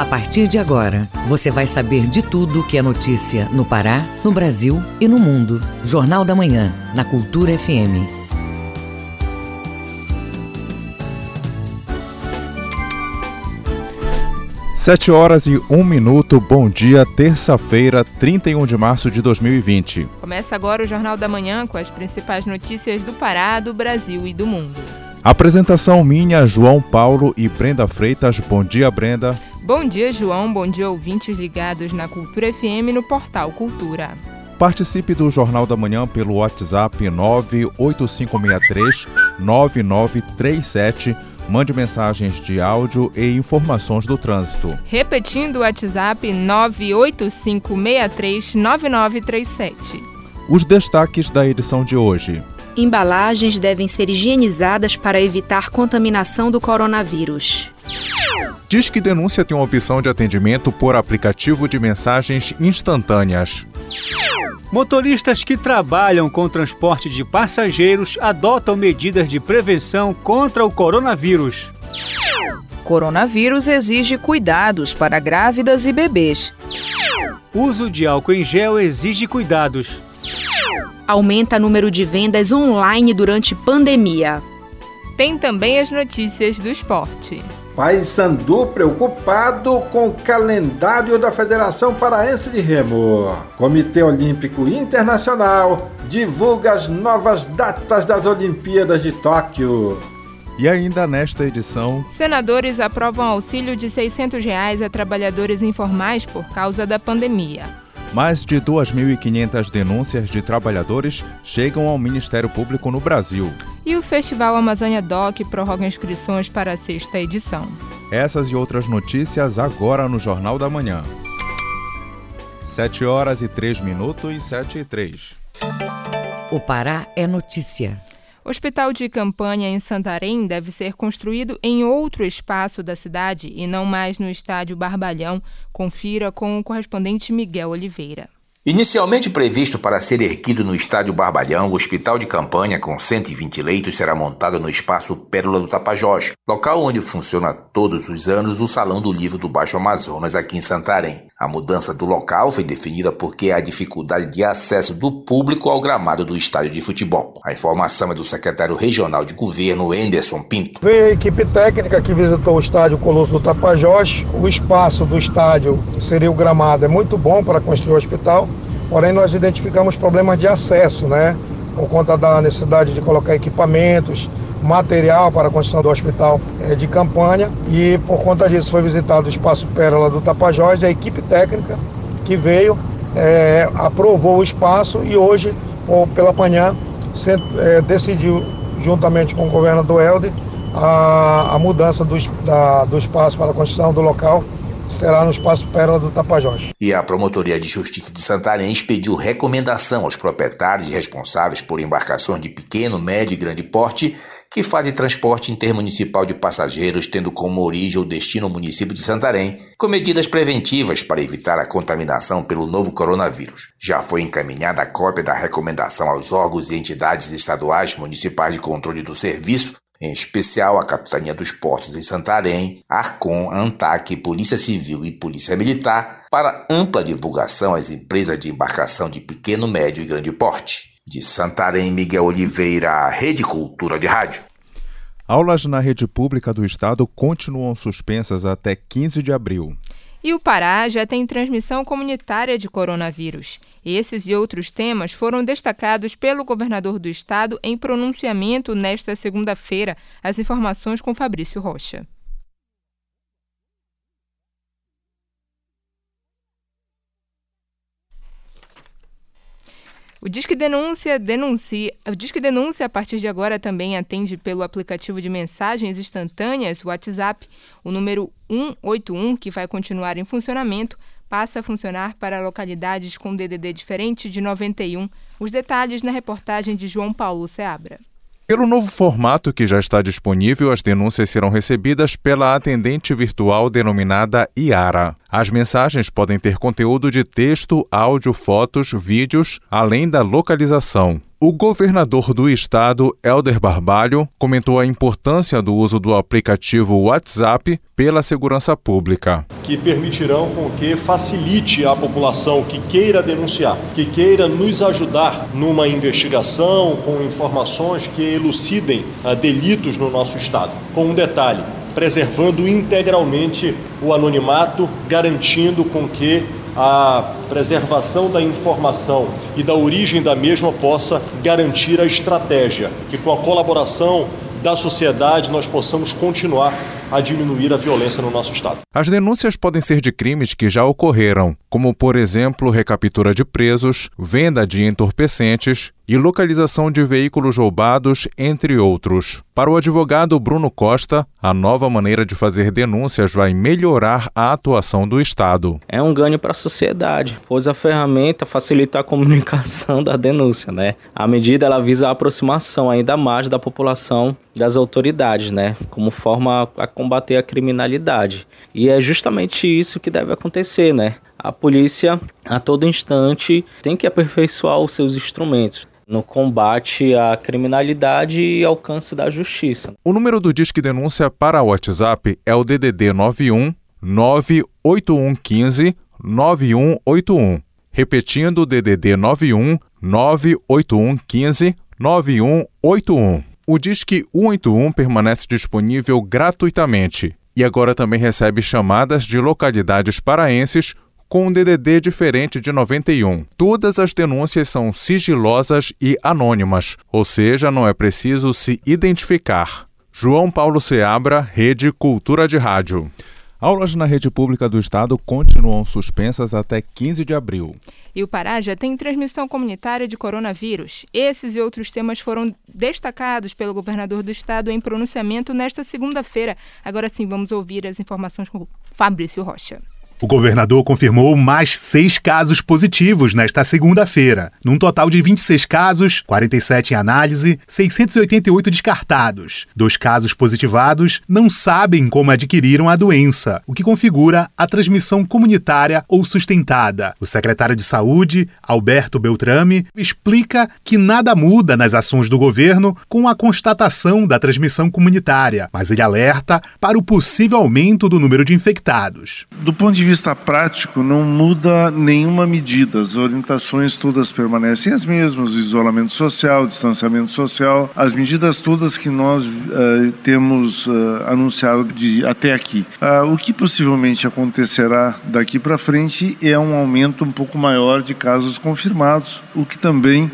A partir de agora, você vai saber de tudo que é notícia no Pará, no Brasil e no mundo. Jornal da Manhã, na Cultura FM. Sete horas e um minuto, bom dia, terça-feira, 31 de março de 2020. Começa agora o Jornal da Manhã com as principais notícias do Pará, do Brasil e do mundo. Apresentação minha, João Paulo e Brenda Freitas. Bom dia, Brenda. Bom dia, João. Bom dia, ouvintes ligados na Cultura FM no portal Cultura. Participe do Jornal da Manhã pelo WhatsApp 98563 9937. Mande mensagens de áudio e informações do trânsito. Repetindo o WhatsApp 98563 9937. Os destaques da edição de hoje. Embalagens devem ser higienizadas para evitar contaminação do coronavírus. Diz que denúncia tem uma opção de atendimento por aplicativo de mensagens instantâneas. Motoristas que trabalham com transporte de passageiros adotam medidas de prevenção contra o coronavírus. Coronavírus exige cuidados para grávidas e bebês. Uso de álcool em gel exige cuidados. Aumenta número de vendas online durante pandemia. Tem também as notícias do esporte. Paysandu preocupado com o calendário da Federação Paraense de Remo. Comitê Olímpico Internacional divulga as novas datas das Olimpíadas de Tóquio. E ainda nesta edição, senadores aprovam auxílio de 600 reais a trabalhadores informais por causa da pandemia. Mais de 2.500 denúncias de trabalhadores chegam ao Ministério Público no Brasil. E o Festival Amazônia Doc prorroga inscrições para a sexta edição. Essas e outras notícias agora no Jornal da Manhã. 7 horas e 3 minutos e 7 e 3. O Pará é notícia. Hospital de campanha em Santarém deve ser construído em outro espaço da cidade e não mais no estádio Barbalhão. Confira com o correspondente Miguel Oliveira. Inicialmente previsto para ser erguido no Estádio Barbalhão, o hospital de campanha com 120 leitos será montado no espaço Pérola do Tapajós, local onde funciona todos os anos o Salão do Livro do Baixo Amazonas aqui em Santarém. A mudança do local foi definida porque há dificuldade de acesso do público ao gramado do estádio de futebol. A informação é do secretário regional de governo, Enderson Pinto. Veio a equipe técnica que visitou o estádio Colosso do Tapajós. O espaço do estádio seria o gramado, é muito bom para construir o hospital Porém, nós identificamos problemas de acesso, né? Por conta da necessidade de colocar equipamentos, material para a construção do hospital é, de campanha. E por conta disso foi visitado o Espaço Pérola do Tapajós, a equipe técnica que veio, é, aprovou o espaço e hoje, pela manhã, é, decidiu, juntamente com o governador Helder, a, a mudança do, da, do espaço para a construção do local será no Espaço Pérola do Tapajós. E a Promotoria de Justiça de Santarém expediu recomendação aos proprietários e responsáveis por embarcações de pequeno, médio e grande porte que fazem transporte intermunicipal de passageiros, tendo como origem o destino o município de Santarém, com medidas preventivas para evitar a contaminação pelo novo coronavírus. Já foi encaminhada a cópia da recomendação aos órgãos e entidades estaduais municipais de controle do serviço em especial a Capitania dos Portos em Santarém, Arcon, ANTAC, Polícia Civil e Polícia Militar, para ampla divulgação às empresas de embarcação de pequeno, médio e grande porte. De Santarém, Miguel Oliveira, Rede Cultura de Rádio. Aulas na rede pública do estado continuam suspensas até 15 de abril. E o Pará já tem transmissão comunitária de coronavírus. Esses e outros temas foram destacados pelo governador do estado em pronunciamento nesta segunda-feira. As informações com Fabrício Rocha. O Disque Denúncia denuncia, o Disque Denúncia a partir de agora também atende pelo aplicativo de mensagens instantâneas WhatsApp. O número 181, que vai continuar em funcionamento, passa a funcionar para localidades com DDD diferente de 91. Os detalhes na reportagem de João Paulo Seabra. Pelo novo formato que já está disponível, as denúncias serão recebidas pela atendente virtual denominada Iara. As mensagens podem ter conteúdo de texto, áudio, fotos, vídeos, além da localização. O governador do estado, Helder Barbalho, comentou a importância do uso do aplicativo WhatsApp pela segurança pública. Que permitirão com que facilite a população que queira denunciar, que queira nos ajudar numa investigação com informações que elucidem uh, delitos no nosso estado. Com um detalhe, preservando integralmente o anonimato, garantindo com que a preservação da informação e da origem da mesma possa garantir a estratégia, que com a colaboração da sociedade nós possamos continuar a diminuir a violência no nosso estado. As denúncias podem ser de crimes que já ocorreram, como por exemplo recaptura de presos, venda de entorpecentes e localização de veículos roubados, entre outros. Para o advogado Bruno Costa, a nova maneira de fazer denúncias vai melhorar a atuação do Estado. É um ganho para a sociedade, pois a ferramenta facilita a comunicação da denúncia, né? A medida ela visa a aproximação ainda mais da população das autoridades, né? Como forma a combater a criminalidade. E é justamente isso que deve acontecer, né? A polícia, a todo instante, tem que aperfeiçoar os seus instrumentos no combate à criminalidade e alcance da justiça. O número do Disque Denúncia para o WhatsApp é o DDD 91 98115 9181. Repetindo, DDD 91 98115 9181. O Disque 181 permanece disponível gratuitamente e agora também recebe chamadas de localidades paraenses com um DDD diferente de 91. Todas as denúncias são sigilosas e anônimas, ou seja, não é preciso se identificar. João Paulo Seabra, Rede Cultura de Rádio. Aulas na rede pública do estado continuam suspensas até 15 de abril. E o Pará já tem transmissão comunitária de coronavírus. Esses e outros temas foram destacados pelo governador do estado em pronunciamento nesta segunda-feira. Agora sim, vamos ouvir as informações com Fabrício Rocha. O governador confirmou mais seis casos positivos nesta segunda-feira. Num total de 26 casos, 47 em análise, 688 descartados. Dois casos positivados não sabem como adquiriram a doença, o que configura a transmissão comunitária ou sustentada. O secretário de Saúde, Alberto Beltrame, explica que nada muda nas ações do governo com a constatação da transmissão comunitária, mas ele alerta para o possível aumento do número de infectados. Do ponto de vista prático, não muda nenhuma medida. As orientações todas permanecem as mesmas: o isolamento social, o distanciamento social, as medidas todas que nós uh, temos uh, anunciado de, até aqui. Uh, o que possivelmente acontecerá daqui para frente é um aumento um pouco maior de casos confirmados, o que também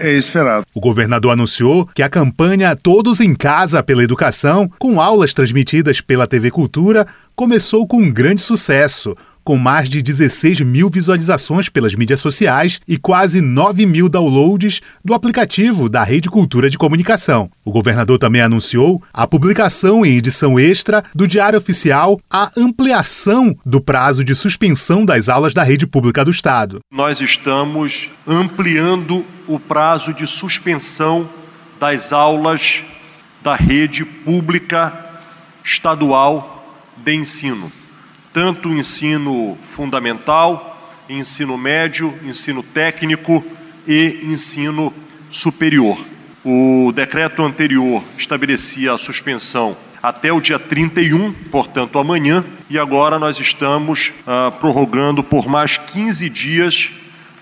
é esperado. O governador anunciou que a campanha Todos em Casa pela Educação, com aulas transmitidas pela TV Cultura, começou com um grande sucesso, com mais de 16 mil visualizações pelas mídias sociais e quase 9 mil downloads do aplicativo da Rede Cultura de Comunicação. O governador também anunciou a publicação em edição extra do Diário Oficial a ampliação do prazo de suspensão das aulas da rede pública do Estado. Nós estamos ampliando o prazo de suspensão das aulas da rede pública estadual de ensino, tanto ensino fundamental, ensino médio, ensino técnico e ensino superior. O decreto anterior estabelecia a suspensão até o dia 31, portanto amanhã, e agora nós estamos ah, prorrogando por mais 15 dias,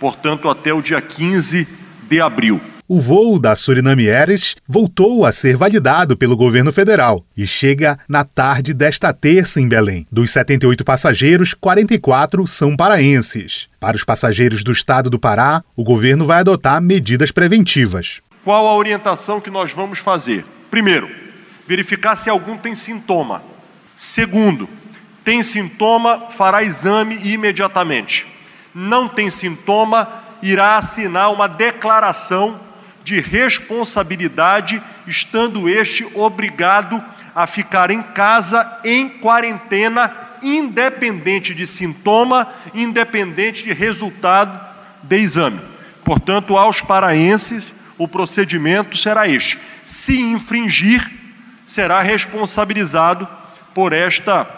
portanto até o dia 15 de abril o voo da Suriname Aires voltou a ser validado pelo governo federal e chega na tarde desta terça em Belém. Dos 78 passageiros, 44 são paraenses. Para os passageiros do estado do Pará, o governo vai adotar medidas preventivas. Qual a orientação que nós vamos fazer? Primeiro, verificar se algum tem sintoma. Segundo, tem sintoma, fará exame imediatamente. Não tem sintoma, irá assinar uma declaração de responsabilidade, estando este obrigado a ficar em casa em quarentena, independente de sintoma, independente de resultado de exame. Portanto, aos paraenses, o procedimento será este: se infringir, será responsabilizado por esta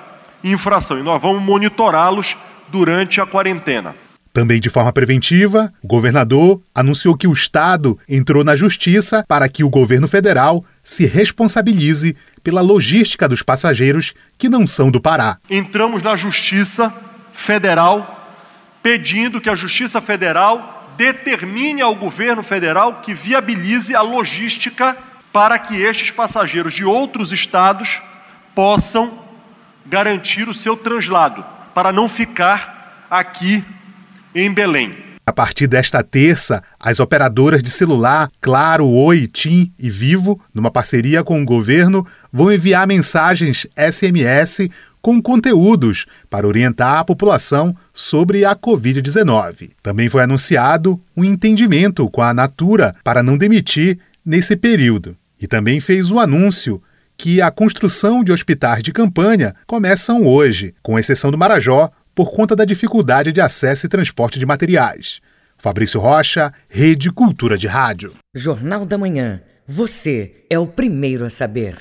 infração e nós vamos monitorá-los durante a quarentena. Também de forma preventiva, o governador anunciou que o Estado entrou na justiça para que o governo federal se responsabilize pela logística dos passageiros que não são do Pará. Entramos na Justiça Federal pedindo que a Justiça Federal determine ao governo federal que viabilize a logística para que estes passageiros de outros estados possam garantir o seu translado, para não ficar aqui em Belém. A partir desta terça, as operadoras de celular Claro, Oi, TIM e Vivo, numa parceria com o governo, vão enviar mensagens SMS com conteúdos para orientar a população sobre a Covid-19. Também foi anunciado um entendimento com a Natura para não demitir nesse período. E também fez o anúncio que a construção de hospitais de campanha começam hoje, com exceção do Marajó, por conta da dificuldade de acesso e transporte de materiais. Fabrício Rocha, Rede Cultura de Rádio. Jornal da Manhã. Você é o primeiro a saber.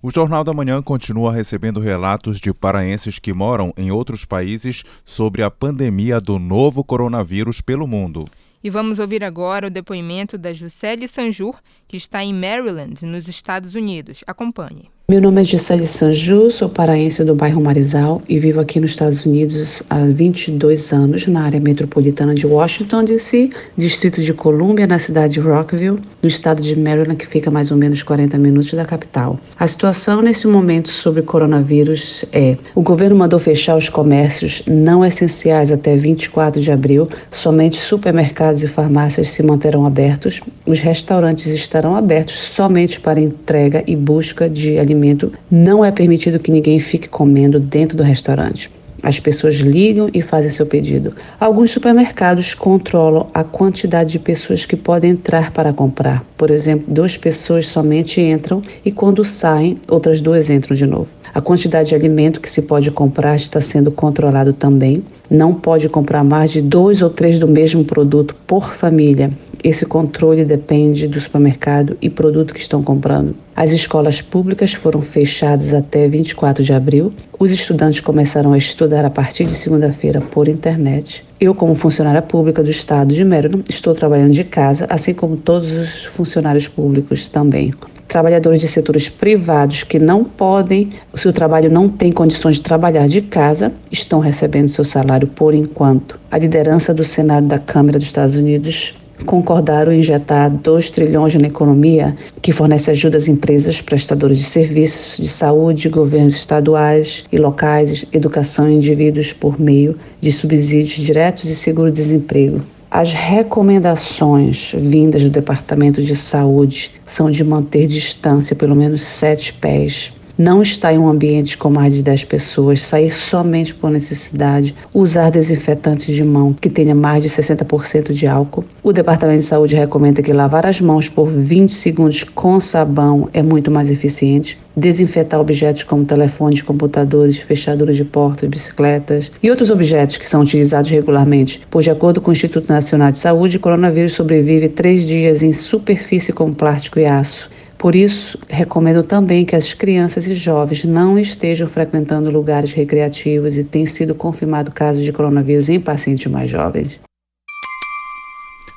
O Jornal da Manhã continua recebendo relatos de paraenses que moram em outros países sobre a pandemia do novo coronavírus pelo mundo. E vamos ouvir agora o depoimento da Juscelie Sanjur, que está em Maryland, nos Estados Unidos. Acompanhe. Meu nome é Gisele Sanju, sou paraense do bairro Marizal e vivo aqui nos Estados Unidos há 22 anos, na área metropolitana de Washington, D.C., Distrito de Colômbia, na cidade de Rockville, no estado de Maryland, que fica mais ou menos 40 minutos da capital. A situação nesse momento sobre coronavírus é: o governo mandou fechar os comércios não essenciais até 24 de abril, somente supermercados e farmácias se manterão abertos, os restaurantes estarão abertos somente para entrega e busca de alimentos alimento, não é permitido que ninguém fique comendo dentro do restaurante. As pessoas ligam e fazem seu pedido. Alguns supermercados controlam a quantidade de pessoas que podem entrar para comprar. Por exemplo, duas pessoas somente entram e quando saem, outras duas entram de novo. A quantidade de alimento que se pode comprar está sendo controlado também. Não pode comprar mais de dois ou três do mesmo produto por família. Esse controle depende do supermercado e produto que estão comprando. As escolas públicas foram fechadas até 24 de abril. Os estudantes começaram a estudar a partir de segunda-feira por internet. Eu, como funcionária pública do estado de Maryland, estou trabalhando de casa, assim como todos os funcionários públicos também. Trabalhadores de setores privados que não podem, o seu trabalho não tem condições de trabalhar de casa, estão recebendo seu salário por enquanto. A liderança do Senado da Câmara dos Estados Unidos concordaram injetar 2 trilhões na economia, que fornece ajuda às empresas prestadoras de serviços de saúde, governos estaduais e locais, educação e indivíduos por meio de subsídios diretos e seguro-desemprego. As recomendações vindas do Departamento de Saúde são de manter distância pelo menos sete pés não estar em um ambiente com mais de 10 pessoas, sair somente por necessidade, usar desinfetante de mão que tenha mais de 60% de álcool. O Departamento de Saúde recomenda que lavar as mãos por 20 segundos com sabão é muito mais eficiente. Desinfetar objetos como telefones, computadores, fechaduras de portas, bicicletas e outros objetos que são utilizados regularmente, pois, de acordo com o Instituto Nacional de Saúde, o coronavírus sobrevive três dias em superfície com plástico e aço. Por isso, recomendo também que as crianças e jovens não estejam frequentando lugares recreativos e tem sido confirmado casos de coronavírus em pacientes mais jovens.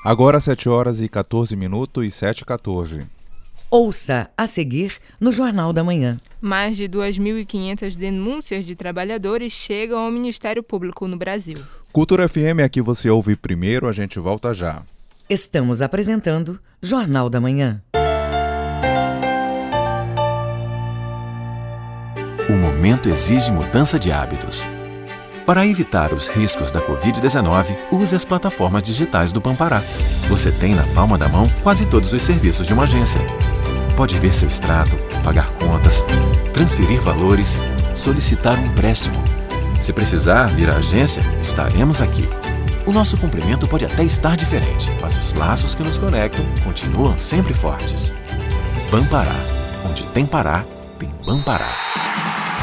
Agora 7 horas e 14 minutos e 7 e 14. Ouça a seguir no Jornal da Manhã. Mais de 2.500 denúncias de trabalhadores chegam ao Ministério Público no Brasil. Cultura FM é aqui você ouve primeiro, a gente volta já. Estamos apresentando Jornal da Manhã. O momento exige mudança de hábitos. Para evitar os riscos da Covid-19, use as plataformas digitais do Pampará. Você tem na palma da mão quase todos os serviços de uma agência. Pode ver seu extrato, pagar contas, transferir valores, solicitar um empréstimo. Se precisar vir à agência, estaremos aqui. O nosso cumprimento pode até estar diferente, mas os laços que nos conectam continuam sempre fortes. Pampará. Onde tem Pará, tem Pampará.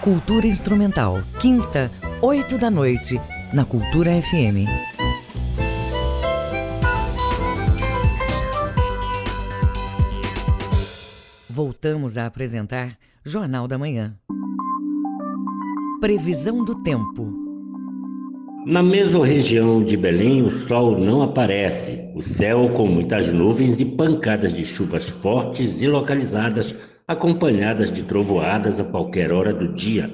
Cultura Instrumental, quinta, oito da noite, na Cultura FM. Voltamos a apresentar Jornal da Manhã. Previsão do tempo. Na mesorregião de Belém, o sol não aparece. O céu com muitas nuvens e pancadas de chuvas fortes e localizadas, acompanhadas de trovoadas a qualquer hora do dia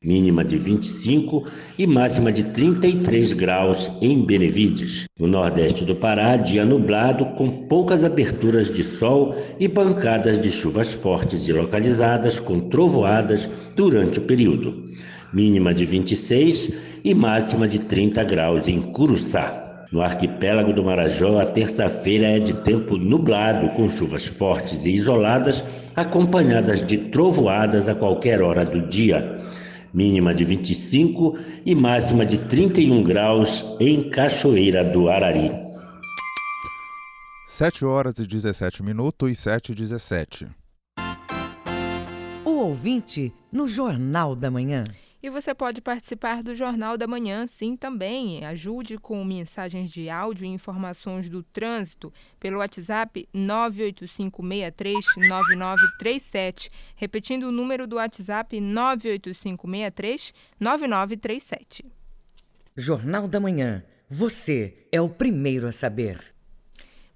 mínima de 25 e máxima de 33 graus em Benevides. No nordeste do Pará, dia nublado com poucas aberturas de sol e pancadas de chuvas fortes e localizadas com trovoadas durante o período. Mínima de 26 e máxima de 30 graus em Curuçá. No arquipélago do Marajó, a terça-feira é de tempo nublado, com chuvas fortes e isoladas, acompanhadas de trovoadas a qualquer hora do dia mínima de 25 e máxima de 31 graus em Cachoeira do Arari. 7 horas e 17 minutos e 7 e 17. O ouvinte no Jornal da Manhã. E você pode participar do Jornal da Manhã, sim, também. Ajude com mensagens de áudio e informações do trânsito pelo WhatsApp 985639937. Repetindo o número do WhatsApp 985639937. Jornal da Manhã. Você é o primeiro a saber.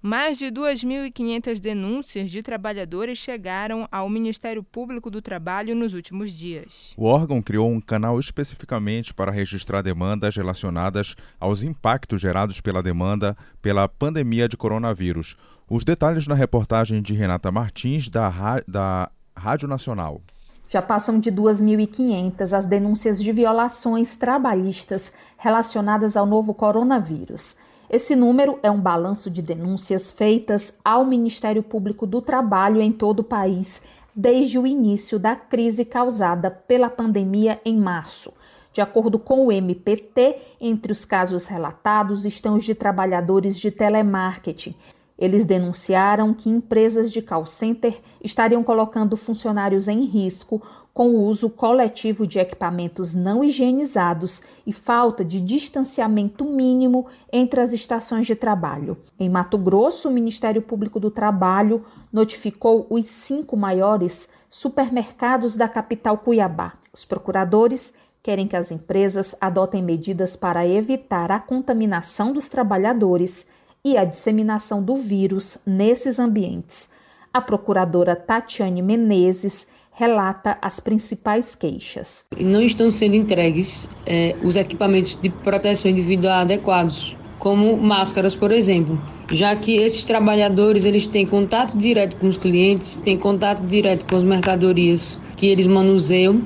Mais de 2.500 denúncias de trabalhadores chegaram ao Ministério Público do Trabalho nos últimos dias. O órgão criou um canal especificamente para registrar demandas relacionadas aos impactos gerados pela demanda pela pandemia de coronavírus. Os detalhes na reportagem de Renata Martins, da, da Rádio Nacional. Já passam de 2.500 as denúncias de violações trabalhistas relacionadas ao novo coronavírus. Esse número é um balanço de denúncias feitas ao Ministério Público do Trabalho em todo o país desde o início da crise causada pela pandemia em março. De acordo com o MPT, entre os casos relatados estão os de trabalhadores de telemarketing. Eles denunciaram que empresas de call center estariam colocando funcionários em risco com o uso coletivo de equipamentos não higienizados e falta de distanciamento mínimo entre as estações de trabalho. Em Mato Grosso, o Ministério Público do Trabalho notificou os cinco maiores supermercados da capital Cuiabá. Os procuradores querem que as empresas adotem medidas para evitar a contaminação dos trabalhadores e a disseminação do vírus nesses ambientes. A procuradora Tatiane Menezes relata as principais queixas. Não estão sendo entregues é, os equipamentos de proteção individual adequados, como máscaras, por exemplo, já que esses trabalhadores eles têm contato direto com os clientes, têm contato direto com as mercadorias que eles manuseiam,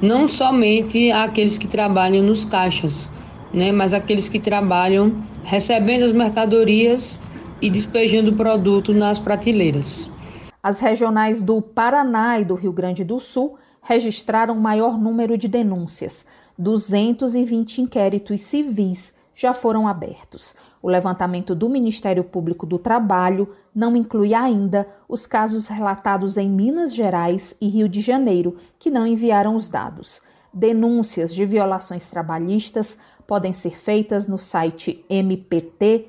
não somente aqueles que trabalham nos caixas, né, mas aqueles que trabalham recebendo as mercadorias e despejando o produto nas prateleiras. As regionais do Paraná e do Rio Grande do Sul registraram maior número de denúncias. 220 inquéritos civis já foram abertos. O levantamento do Ministério Público do Trabalho não inclui ainda os casos relatados em Minas Gerais e Rio de Janeiro, que não enviaram os dados. Denúncias de violações trabalhistas podem ser feitas no site mpt.mp.br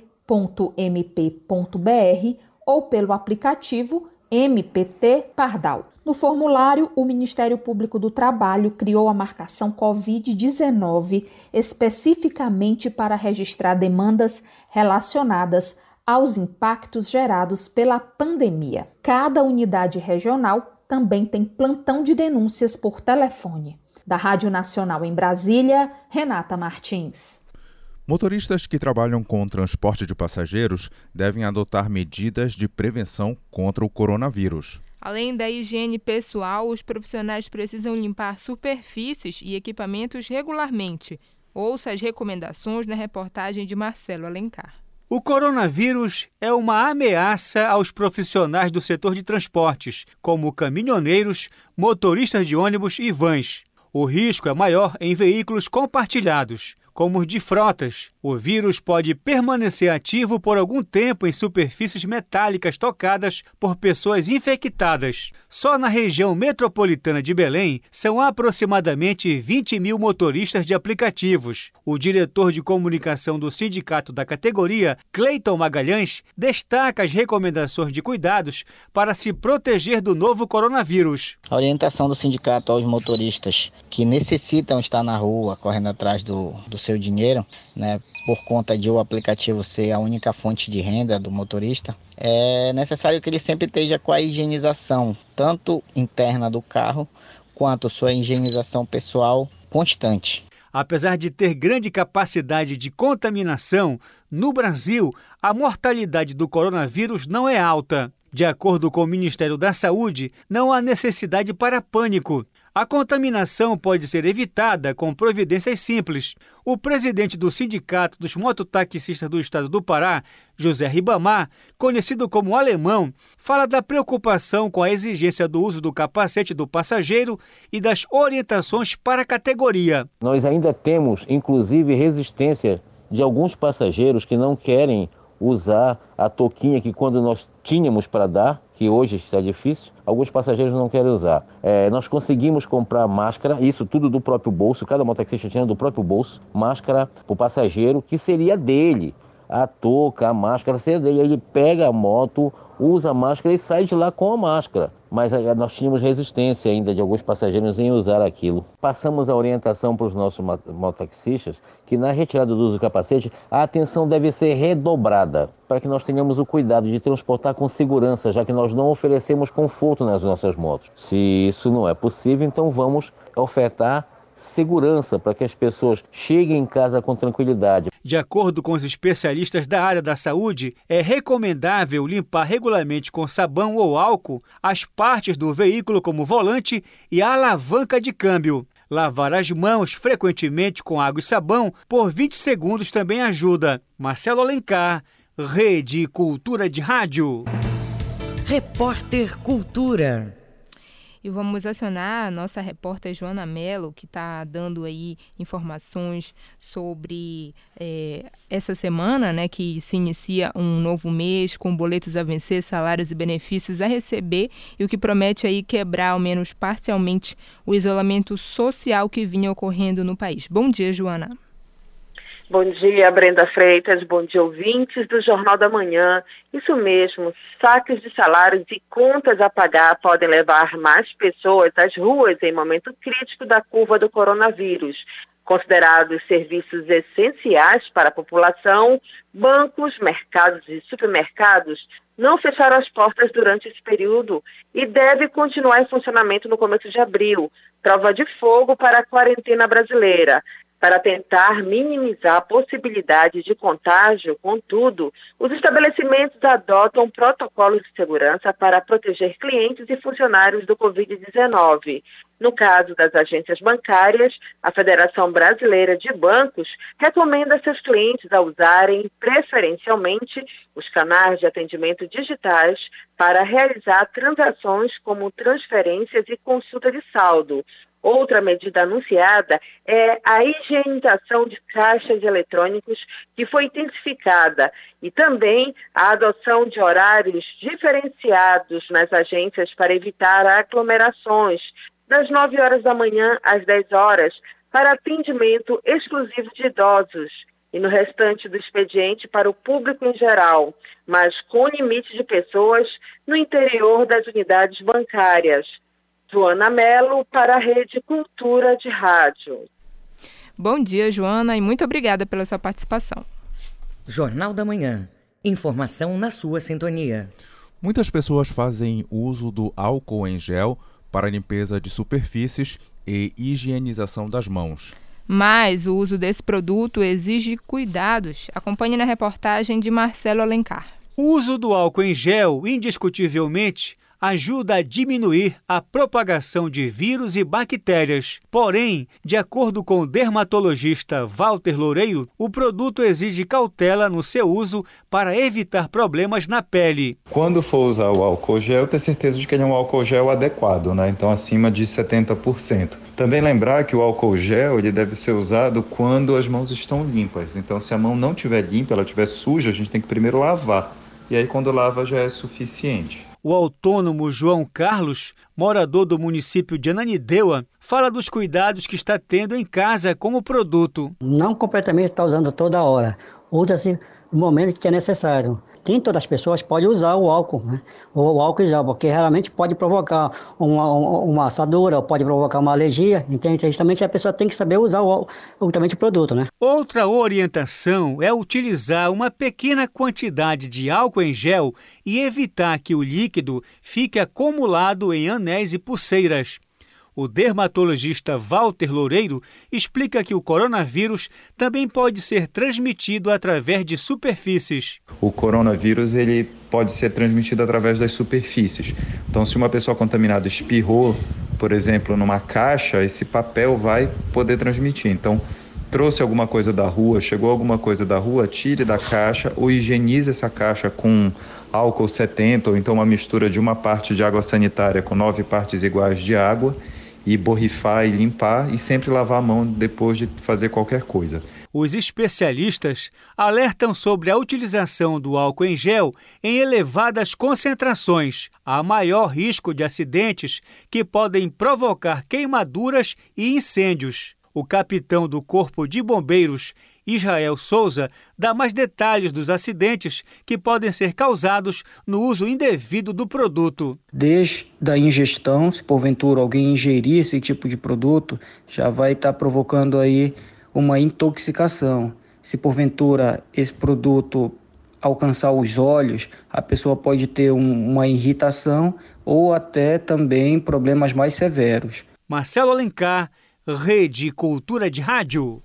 ou pelo aplicativo MPT Pardal. No formulário, o Ministério Público do Trabalho criou a marcação Covid-19 especificamente para registrar demandas relacionadas aos impactos gerados pela pandemia. Cada unidade regional também tem plantão de denúncias por telefone. Da Rádio Nacional em Brasília, Renata Martins. Motoristas que trabalham com transporte de passageiros devem adotar medidas de prevenção contra o coronavírus. Além da higiene pessoal, os profissionais precisam limpar superfícies e equipamentos regularmente. Ouça as recomendações na reportagem de Marcelo Alencar. O coronavírus é uma ameaça aos profissionais do setor de transportes, como caminhoneiros, motoristas de ônibus e vans. O risco é maior em veículos compartilhados como os de frotas. O vírus pode permanecer ativo por algum tempo em superfícies metálicas tocadas por pessoas infectadas. Só na região metropolitana de Belém são aproximadamente 20 mil motoristas de aplicativos. O diretor de comunicação do sindicato da categoria, Cleiton Magalhães, destaca as recomendações de cuidados para se proteger do novo coronavírus. A orientação do sindicato aos motoristas que necessitam estar na rua, correndo atrás do, do seu dinheiro, né, por conta de o aplicativo ser a única fonte de renda do motorista, é necessário que ele sempre esteja com a higienização, tanto interna do carro, quanto sua higienização pessoal constante. Apesar de ter grande capacidade de contaminação, no Brasil, a mortalidade do coronavírus não é alta. De acordo com o Ministério da Saúde, não há necessidade para pânico. A contaminação pode ser evitada com providências simples. O presidente do Sindicato dos Mototaxistas do Estado do Pará, José Ribamar, conhecido como Alemão, fala da preocupação com a exigência do uso do capacete do passageiro e das orientações para a categoria. Nós ainda temos, inclusive, resistência de alguns passageiros que não querem usar a toquinha que quando nós tínhamos para dar, que hoje está difícil, alguns passageiros não querem usar. É, nós conseguimos comprar máscara, isso tudo do próprio bolso, cada mototaxista tinha do próprio bolso, máscara para o passageiro, que seria dele. A touca, a máscara seria dele. Ele pega a moto, usa máscara e sai de lá com a máscara mas eh, nós tínhamos resistência ainda de alguns passageiros em usar aquilo. Passamos a orientação para os nossos mototaxistas que na retirada do uso do capacete a atenção deve ser redobrada para que nós tenhamos o cuidado de transportar com segurança, já que nós não oferecemos conforto nas nossas motos. Se isso não é possível, então vamos ofertar segurança para que as pessoas cheguem em casa com tranquilidade. De acordo com os especialistas da área da saúde, é recomendável limpar regularmente com sabão ou álcool as partes do veículo, como volante e a alavanca de câmbio. Lavar as mãos frequentemente com água e sabão por 20 segundos também ajuda. Marcelo Alencar, Rede Cultura de Rádio. Repórter Cultura. E vamos acionar a nossa repórter Joana Mello, que está dando aí informações sobre é, essa semana, né, que se inicia um novo mês com boletos a vencer, salários e benefícios a receber, e o que promete aí quebrar, ao menos parcialmente, o isolamento social que vinha ocorrendo no país. Bom dia, Joana. Bom dia, Brenda Freitas. Bom dia, ouvintes do Jornal da Manhã. Isso mesmo, saques de salários e contas a pagar podem levar mais pessoas às ruas em momento crítico da curva do coronavírus. Considerados serviços essenciais para a população, bancos, mercados e supermercados não fecharam as portas durante esse período e deve continuar em funcionamento no começo de abril, prova de fogo para a quarentena brasileira. Para tentar minimizar a possibilidade de contágio, contudo, os estabelecimentos adotam protocolos de segurança para proteger clientes e funcionários do Covid-19. No caso das agências bancárias, a Federação Brasileira de Bancos recomenda seus clientes a usarem preferencialmente os canais de atendimento digitais para realizar transações como transferências e consulta de saldo. Outra medida anunciada é a higienização de caixas eletrônicos, que foi intensificada, e também a adoção de horários diferenciados nas agências para evitar aglomerações, das 9 horas da manhã às 10 horas, para atendimento exclusivo de idosos e no restante do expediente para o público em geral, mas com limite de pessoas no interior das unidades bancárias. Joana Mello para a Rede Cultura de Rádio. Bom dia, Joana, e muito obrigada pela sua participação. Jornal da Manhã. Informação na sua sintonia. Muitas pessoas fazem uso do álcool em gel para limpeza de superfícies e higienização das mãos. Mas o uso desse produto exige cuidados. Acompanhe na reportagem de Marcelo Alencar. O uso do álcool em gel, indiscutivelmente, ajuda a diminuir a propagação de vírus e bactérias. Porém, de acordo com o dermatologista Walter Loureiro, o produto exige cautela no seu uso para evitar problemas na pele. Quando for usar o álcool gel, ter certeza de que ele é um álcool gel adequado, né? Então acima de 70%. Também lembrar que o álcool gel ele deve ser usado quando as mãos estão limpas. Então, se a mão não estiver limpa, ela estiver suja, a gente tem que primeiro lavar. E aí, quando lava, já é suficiente. O autônomo João Carlos, morador do município de Ananindeua, fala dos cuidados que está tendo em casa com o produto. Não completamente está usando toda hora. Usa-se no momento que é necessário nem todas as pessoas podem usar o álcool, né? o, álcool gel, porque realmente pode provocar uma, uma assadura, pode provocar uma alergia, então justamente a pessoa tem que saber usar o, o, o produto. Né? Outra orientação é utilizar uma pequena quantidade de álcool em gel e evitar que o líquido fique acumulado em anéis e pulseiras. O dermatologista Walter Loureiro explica que o coronavírus também pode ser transmitido através de superfícies. O coronavírus ele pode ser transmitido através das superfícies. Então, se uma pessoa contaminada espirrou, por exemplo, numa caixa, esse papel vai poder transmitir. Então, trouxe alguma coisa da rua, chegou alguma coisa da rua, tire da caixa ou higienize essa caixa com álcool 70 ou então uma mistura de uma parte de água sanitária com nove partes iguais de água e borrifar e limpar e sempre lavar a mão depois de fazer qualquer coisa. Os especialistas alertam sobre a utilização do álcool em gel em elevadas concentrações. Há maior risco de acidentes que podem provocar queimaduras e incêndios. O capitão do Corpo de Bombeiros Israel Souza dá mais detalhes dos acidentes que podem ser causados no uso indevido do produto. Desde a ingestão, se porventura alguém ingerir esse tipo de produto, já vai estar tá provocando aí uma intoxicação. Se porventura esse produto alcançar os olhos, a pessoa pode ter um, uma irritação ou até também problemas mais severos. Marcelo Alencar, Rede Cultura de Rádio.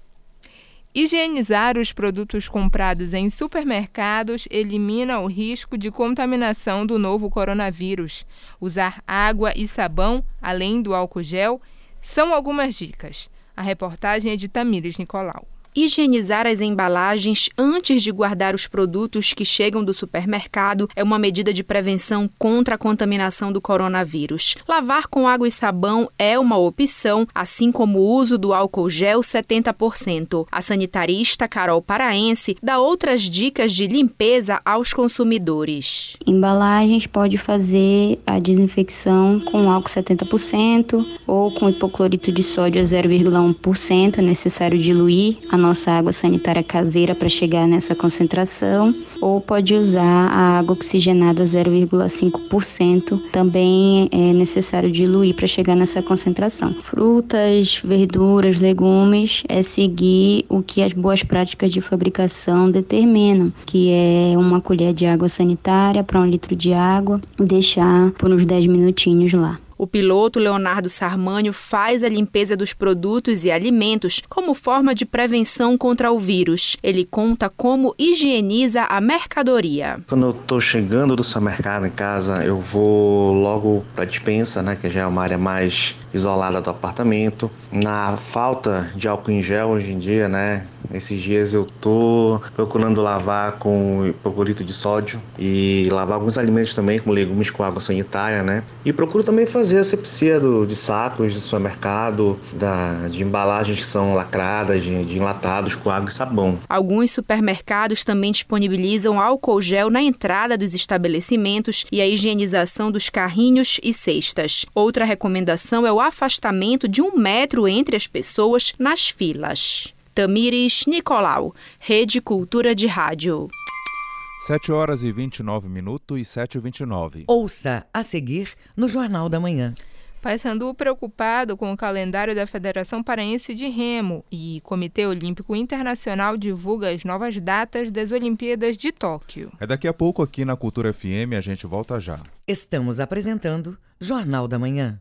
Higienizar os produtos comprados em supermercados elimina o risco de contaminação do novo coronavírus. Usar água e sabão, além do álcool gel, são algumas dicas. A reportagem é de Tamires Nicolau higienizar as embalagens antes de guardar os produtos que chegam do supermercado é uma medida de prevenção contra a contaminação do coronavírus. Lavar com água e sabão é uma opção, assim como o uso do álcool gel 70%. A sanitarista Carol Paraense dá outras dicas de limpeza aos consumidores. Embalagens pode fazer a desinfecção com álcool 70% ou com hipoclorito de sódio a 0,1%, é necessário diluir a nossa água sanitária caseira para chegar nessa concentração, ou pode usar a água oxigenada 0,5%, também é necessário diluir para chegar nessa concentração. Frutas, verduras, legumes, é seguir o que as boas práticas de fabricação determinam, que é uma colher de água sanitária para um litro de água, deixar por uns 10 minutinhos lá. O piloto Leonardo Sarmânio faz a limpeza dos produtos e alimentos como forma de prevenção contra o vírus. Ele conta como higieniza a mercadoria. Quando eu estou chegando do supermercado em casa, eu vou logo para a dispensa, né, que já é uma área mais isolada do apartamento. Na falta de álcool em gel hoje em dia, né, esses dias eu tô procurando lavar com hipoclorito de sódio e lavar alguns alimentos também, como legumes com água sanitária, né? E procuro também fazer a sepsia do, de sacos de supermercado, da, de embalagens que são lacradas, de, de enlatados com água e sabão. Alguns supermercados também disponibilizam álcool gel na entrada dos estabelecimentos e a higienização dos carrinhos e cestas. Outra recomendação é o afastamento de um metro entre as pessoas nas filas. Tamires Nicolau, Rede Cultura de Rádio. 7 horas e 29 minutos e 7 e 29. Ouça a seguir no Jornal da Manhã. Paysandu preocupado com o calendário da Federação Paraense de Remo e Comitê Olímpico Internacional divulga as novas datas das Olimpíadas de Tóquio. É daqui a pouco aqui na Cultura FM, a gente volta já. Estamos apresentando Jornal da Manhã.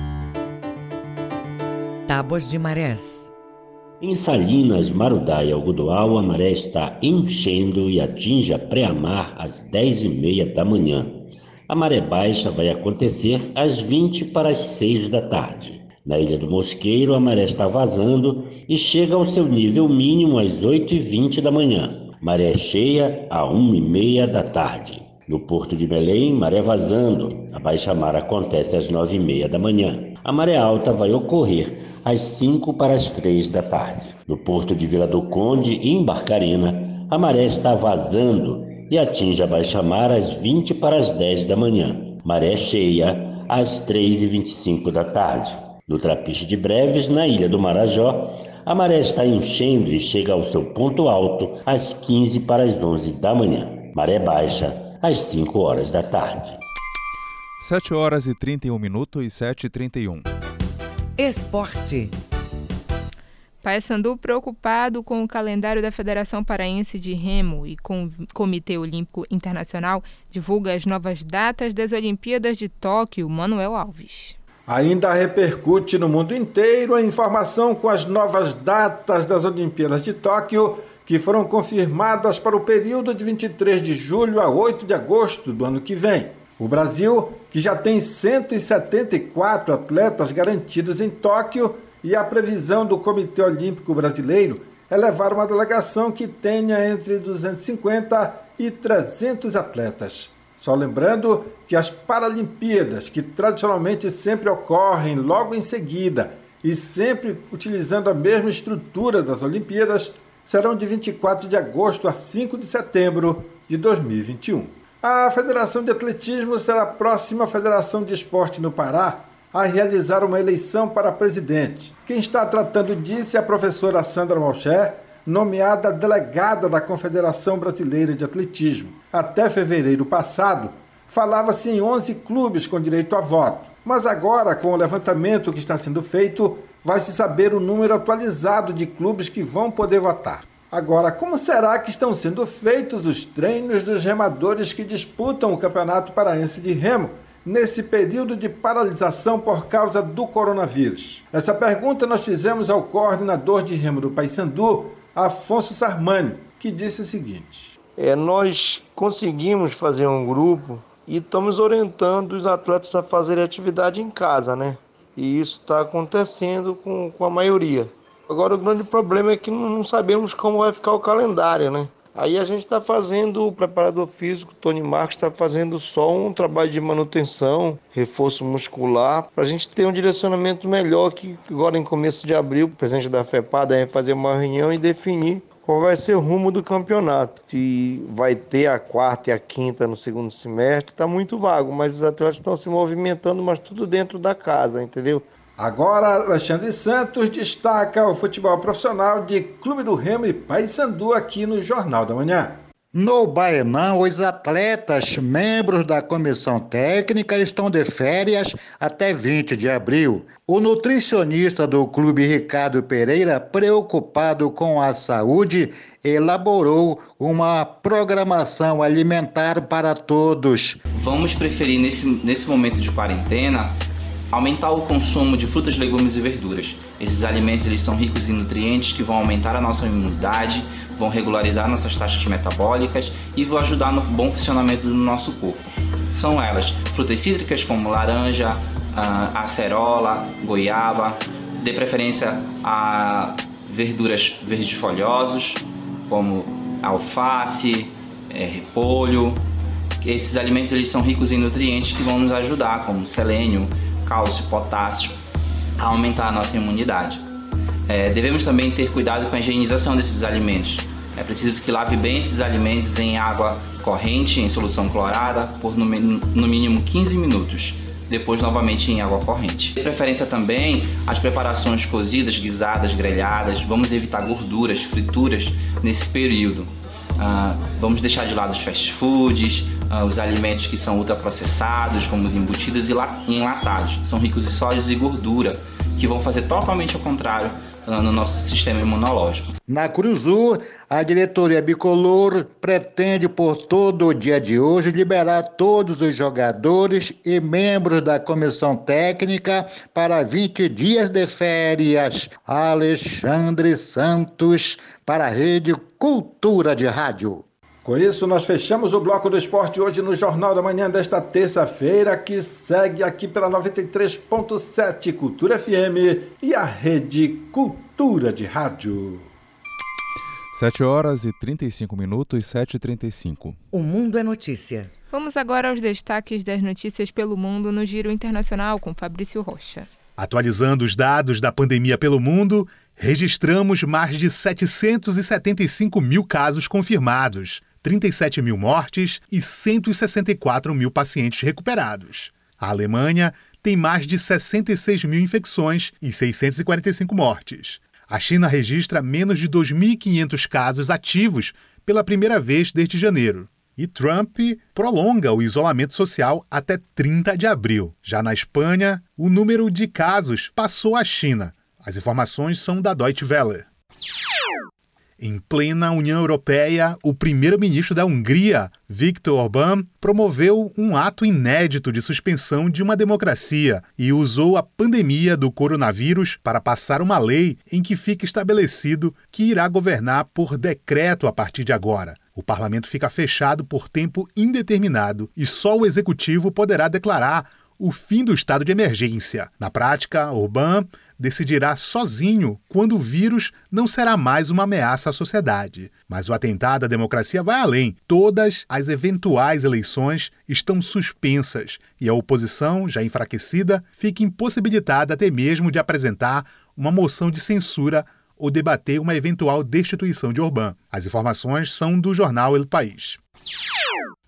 Tábuas de Marés. Em Salinas, Marudá e Algodoal, a maré está enchendo e atinge a pré-mar às 10h30 da manhã. A maré baixa vai acontecer às 20 para as 6 da tarde. Na Ilha do Mosqueiro, a maré está vazando e chega ao seu nível mínimo às 8h20 da manhã. Maré cheia a 1h30 da tarde. No Porto de Belém, maré vazando. A baixa mar acontece às 9h30 da manhã. A maré alta vai ocorrer às 5 para as 3 da tarde. No Porto de Vila do Conde, em Barcarena, a maré está vazando e atinge a baixa mar às 20 para as 10 da manhã. Maré cheia às 3h25 da tarde. No Trapiche de Breves, na ilha do Marajó, a maré está enchendo e chega ao seu ponto alto às 15 para as 11 da manhã. Maré baixa às 5 horas da tarde. 7 horas e 31 minutos e 7 e 31. Esporte. Paysandu preocupado com o calendário da Federação Paraense de Remo e com o Comitê Olímpico Internacional divulga as novas datas das Olimpíadas de Tóquio, Manuel Alves. Ainda repercute no mundo inteiro a informação com as novas datas das Olimpíadas de Tóquio, que foram confirmadas para o período de 23 de julho a 8 de agosto do ano que vem. O Brasil, que já tem 174 atletas garantidos em Tóquio, e a previsão do Comitê Olímpico Brasileiro é levar uma delegação que tenha entre 250 e 300 atletas. Só lembrando que as Paralimpíadas, que tradicionalmente sempre ocorrem logo em seguida e sempre utilizando a mesma estrutura das Olimpíadas, serão de 24 de agosto a 5 de setembro de 2021. A Federação de Atletismo será a próxima federação de esporte no Pará a realizar uma eleição para presidente. Quem está tratando disso é a professora Sandra Malcher, nomeada delegada da Confederação Brasileira de Atletismo. Até fevereiro passado, falava-se em 11 clubes com direito a voto. Mas agora, com o levantamento que está sendo feito, vai se saber o número atualizado de clubes que vão poder votar. Agora, como será que estão sendo feitos os treinos dos remadores que disputam o Campeonato Paraense de Remo? nesse período de paralisação por causa do coronavírus? Essa pergunta nós fizemos ao coordenador de remo do Paysandu, Afonso Sarmani, que disse o seguinte: é, Nós conseguimos fazer um grupo e estamos orientando os atletas a fazerem atividade em casa, né? E isso está acontecendo com, com a maioria. Agora, o grande problema é que não sabemos como vai ficar o calendário, né? Aí a gente está fazendo, o preparador físico, Tony Marcos, está fazendo só um trabalho de manutenção, reforço muscular, para a gente ter um direcionamento melhor que agora em começo de abril, o presidente da FEPA deve fazer uma reunião e definir qual vai ser o rumo do campeonato. Se vai ter a quarta e a quinta no segundo semestre, está muito vago, mas os atletas estão se movimentando, mas tudo dentro da casa, entendeu? Agora, Alexandre Santos destaca o futebol profissional de Clube do Remo e Paysandu aqui no Jornal da Manhã. No Baenão, os atletas membros da comissão técnica estão de férias até 20 de abril. O nutricionista do clube Ricardo Pereira, preocupado com a saúde, elaborou uma programação alimentar para todos. Vamos preferir nesse, nesse momento de quarentena Aumentar o consumo de frutas, legumes e verduras. Esses alimentos eles são ricos em nutrientes que vão aumentar a nossa imunidade, vão regularizar nossas taxas metabólicas e vão ajudar no bom funcionamento do nosso corpo. São elas frutas cítricas como laranja, acerola, goiaba, de preferência a verduras verdes folhosos como alface, é, repolho. Esses alimentos eles são ricos em nutrientes que vão nos ajudar, como selênio, cálcio, potássio, a aumentar a nossa imunidade. É, devemos também ter cuidado com a higienização desses alimentos. É preciso que lave bem esses alimentos em água corrente, em solução clorada, por no, no mínimo 15 minutos depois novamente em água corrente. De preferência também as preparações cozidas, guisadas, grelhadas. Vamos evitar gorduras, frituras nesse período. Uh, vamos deixar de lado os fast foods, uh, os alimentos que são ultraprocessados, como os embutidos e enlatados, são ricos em sólidos e gordura, que vão fazer totalmente o contrário no nosso sistema imunológico. Na Cruzur, a diretoria bicolor pretende, por todo o dia de hoje, liberar todos os jogadores e membros da comissão técnica para 20 dias de férias. Alexandre Santos, para a Rede Cultura de Rádio. Com isso, nós fechamos o bloco do esporte hoje no Jornal da Manhã desta terça-feira, que segue aqui pela 93.7 Cultura FM e a Rede Cultura de Rádio. 7 horas e 35 minutos, 7 e 35. O Mundo é Notícia. Vamos agora aos destaques das notícias pelo mundo no Giro Internacional com Fabrício Rocha. Atualizando os dados da pandemia pelo mundo, registramos mais de 775 mil casos confirmados 37 mil mortes e 164 mil pacientes recuperados. A Alemanha tem mais de 66 mil infecções e 645 mortes. A China registra menos de 2.500 casos ativos pela primeira vez desde janeiro. E Trump prolonga o isolamento social até 30 de abril. Já na Espanha, o número de casos passou a China. As informações são da Deutsche Welle. Em plena União Europeia, o primeiro-ministro da Hungria, Viktor Orbán, promoveu um ato inédito de suspensão de uma democracia e usou a pandemia do coronavírus para passar uma lei em que fica estabelecido que irá governar por decreto a partir de agora. O parlamento fica fechado por tempo indeterminado e só o executivo poderá declarar o fim do estado de emergência. Na prática, Orbán decidirá sozinho quando o vírus não será mais uma ameaça à sociedade. Mas o atentado à democracia vai além. Todas as eventuais eleições estão suspensas e a oposição, já enfraquecida, fica impossibilitada até mesmo de apresentar uma moção de censura ou debater uma eventual destituição de Orbán. As informações são do jornal El País.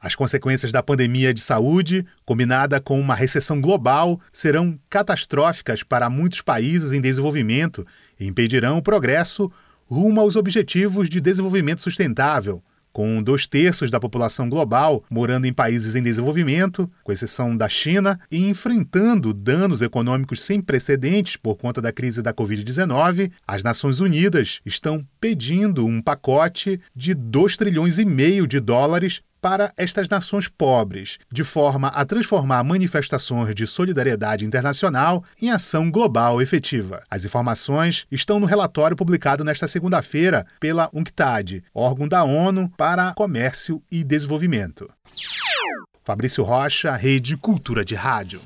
As consequências da pandemia de saúde, combinada com uma recessão global, serão catastróficas para muitos países em desenvolvimento e impedirão o progresso rumo aos objetivos de desenvolvimento sustentável, com dois terços da população global morando em países em desenvolvimento, com exceção da China, e enfrentando danos econômicos sem precedentes por conta da crise da Covid-19, as Nações Unidas estão pedindo um pacote de 2 trilhões e meio de dólares para estas nações pobres, de forma a transformar manifestações de solidariedade internacional em ação global efetiva. As informações estão no relatório publicado nesta segunda-feira pela UNCTAD, órgão da ONU para Comércio e Desenvolvimento. Fabrício Rocha, Rede Cultura de Rádio.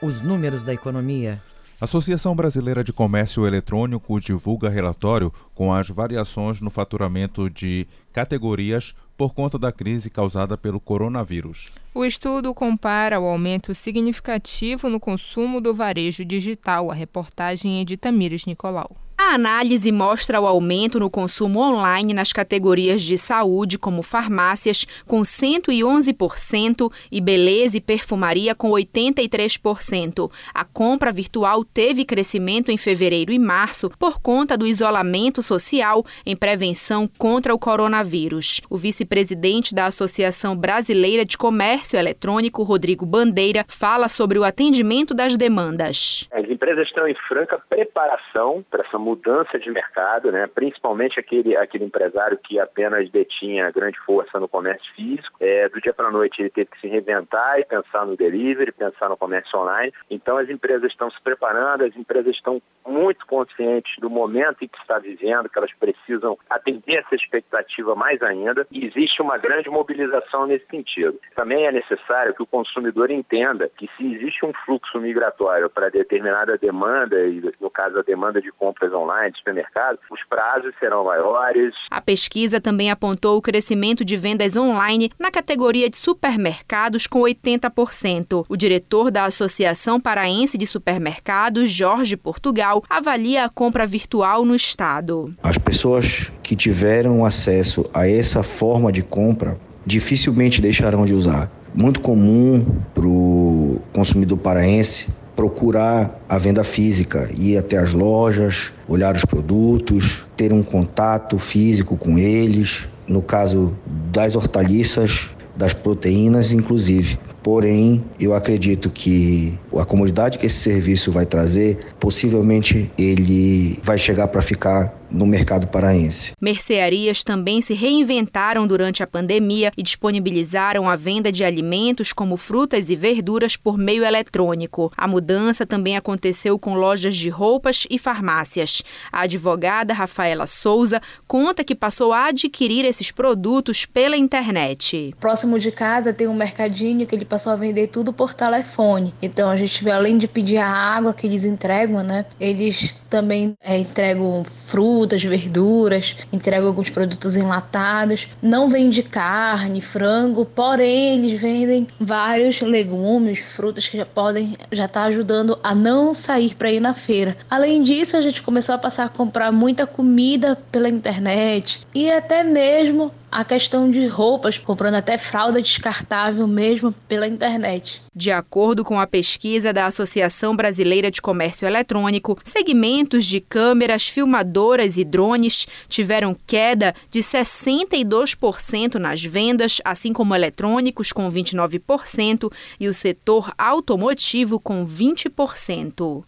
Os números da economia. A Associação Brasileira de Comércio Eletrônico divulga relatório com as variações no faturamento de categorias por conta da crise causada pelo coronavírus. O estudo compara o aumento significativo no consumo do varejo digital. A reportagem é de Tamires Nicolau. A análise mostra o aumento no consumo online nas categorias de saúde, como farmácias, com 111% e beleza e perfumaria, com 83%. A compra virtual teve crescimento em fevereiro e março por conta do isolamento social em prevenção contra o coronavírus. O vice-presidente da Associação Brasileira de Comércio Eletrônico, Rodrigo Bandeira, fala sobre o atendimento das demandas. As empresas estão em franca preparação para essa mudança de mercado, né? principalmente aquele, aquele empresário que apenas detinha grande força no comércio físico. É, do dia para a noite ele teve que se reinventar e pensar no delivery, pensar no comércio online. Então as empresas estão se preparando, as empresas estão muito conscientes do momento em que está vivendo, que elas precisam atender essa expectativa mais ainda e existe uma grande mobilização nesse sentido. Também é necessário que o consumidor entenda que se existe um fluxo migratório para determinada demanda, e no caso a demanda de compras online, de supermercado, os prazos serão maiores. A pesquisa também apontou o crescimento de vendas online na categoria de supermercados com 80%. O diretor da Associação Paraense de Supermercados, Jorge Portugal, avalia a compra virtual no estado. As pessoas que tiveram acesso a essa forma de compra dificilmente deixarão de usar. Muito comum para o consumidor paraense procurar a venda física, ir até as lojas, olhar os produtos, ter um contato físico com eles. No caso das hortaliças, das proteínas, inclusive. Porém, eu acredito que a comunidade que esse serviço vai trazer, possivelmente ele vai chegar para ficar no mercado paraense. Mercearias também se reinventaram durante a pandemia e disponibilizaram a venda de alimentos como frutas e verduras por meio eletrônico. A mudança também aconteceu com lojas de roupas e farmácias. A advogada Rafaela Souza conta que passou a adquirir esses produtos pela internet. Próximo de casa tem um mercadinho que ele passou a vender tudo por telefone. Então a gente, além de pedir a água que eles entregam, né, eles também é, entregam frutas frutas, verduras, entrega alguns produtos enlatados. Não vende carne, frango, porém eles vendem vários legumes, frutas que já podem já tá ajudando a não sair para ir na feira. Além disso, a gente começou a passar a comprar muita comida pela internet e até mesmo a questão de roupas, comprando até fralda descartável mesmo pela internet. De acordo com a pesquisa da Associação Brasileira de Comércio Eletrônico, segmentos de câmeras, filmadoras e drones tiveram queda de 62% nas vendas, assim como eletrônicos com 29% e o setor automotivo com 20%.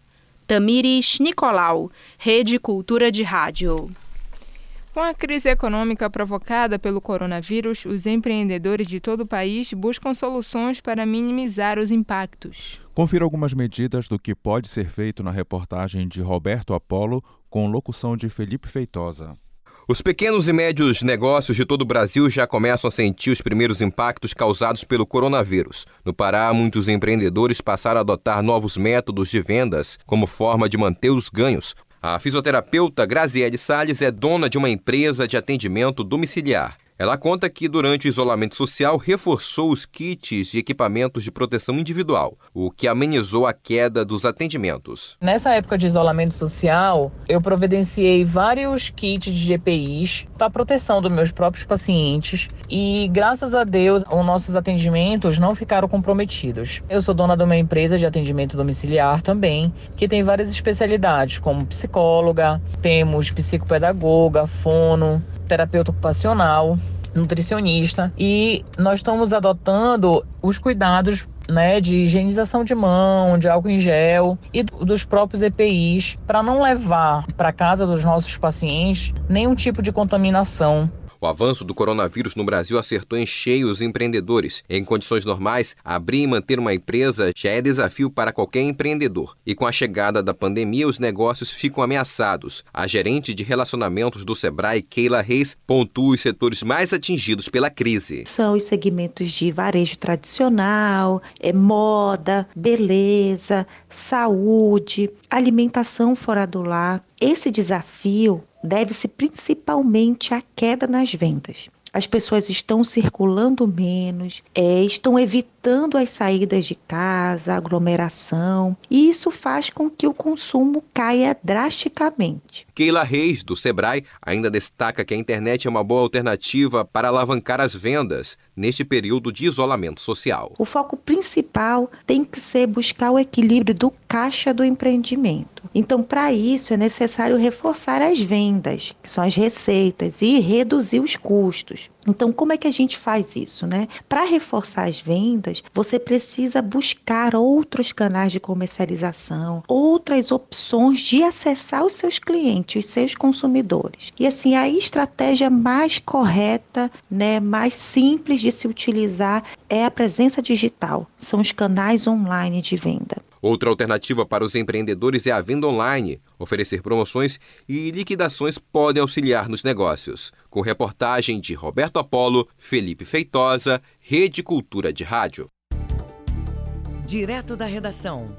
Tamires Nicolau, Rede Cultura de Rádio. Com a crise econômica provocada pelo coronavírus, os empreendedores de todo o país buscam soluções para minimizar os impactos. Confira algumas medidas do que pode ser feito na reportagem de Roberto Apolo, com locução de Felipe Feitosa. Os pequenos e médios negócios de todo o Brasil já começam a sentir os primeiros impactos causados pelo coronavírus. No Pará, muitos empreendedores passaram a adotar novos métodos de vendas como forma de manter os ganhos, a fisioterapeuta Graziele Salles é dona de uma empresa de atendimento domiciliar. Ela conta que durante o isolamento social reforçou os kits e equipamentos de proteção individual, o que amenizou a queda dos atendimentos. Nessa época de isolamento social, eu providenciei vários kits de EPIs para proteção dos meus próprios pacientes e, graças a Deus, os nossos atendimentos não ficaram comprometidos. Eu sou dona de uma empresa de atendimento domiciliar também, que tem várias especialidades, como psicóloga, temos psicopedagoga, fono, terapeuta ocupacional, nutricionista e nós estamos adotando os cuidados né, de higienização de mão, de álcool em gel e dos próprios EPIs para não levar para casa dos nossos pacientes nenhum tipo de contaminação o avanço do coronavírus no Brasil acertou em cheio os empreendedores. Em condições normais, abrir e manter uma empresa já é desafio para qualquer empreendedor. E com a chegada da pandemia, os negócios ficam ameaçados. A gerente de relacionamentos do Sebrae, Keila Reis, pontua os setores mais atingidos pela crise. São os segmentos de varejo tradicional, é moda, beleza, saúde, alimentação fora do lar. Esse desafio deve-se principalmente à queda nas vendas. As pessoas estão circulando menos, é, estão evitando as saídas de casa, aglomeração, e isso faz com que o consumo caia drasticamente. Keila Reis, do Sebrae, ainda destaca que a internet é uma boa alternativa para alavancar as vendas neste período de isolamento social. O foco principal tem que ser buscar o equilíbrio do caixa do empreendimento. Então, para isso, é necessário reforçar as vendas, que são as receitas, e reduzir os custos. Então, como é que a gente faz isso, né? Para reforçar as vendas, você precisa buscar outros canais de comercialização, outras opções de acessar os seus clientes, os seus consumidores. E assim, a estratégia mais correta, né, mais simples de se utilizar é a presença digital, são os canais online de venda. Outra alternativa para os empreendedores é a venda online. Oferecer promoções e liquidações podem auxiliar nos negócios. Com reportagem de Roberto Apolo, Felipe Feitosa, Rede Cultura de Rádio. Direto da redação.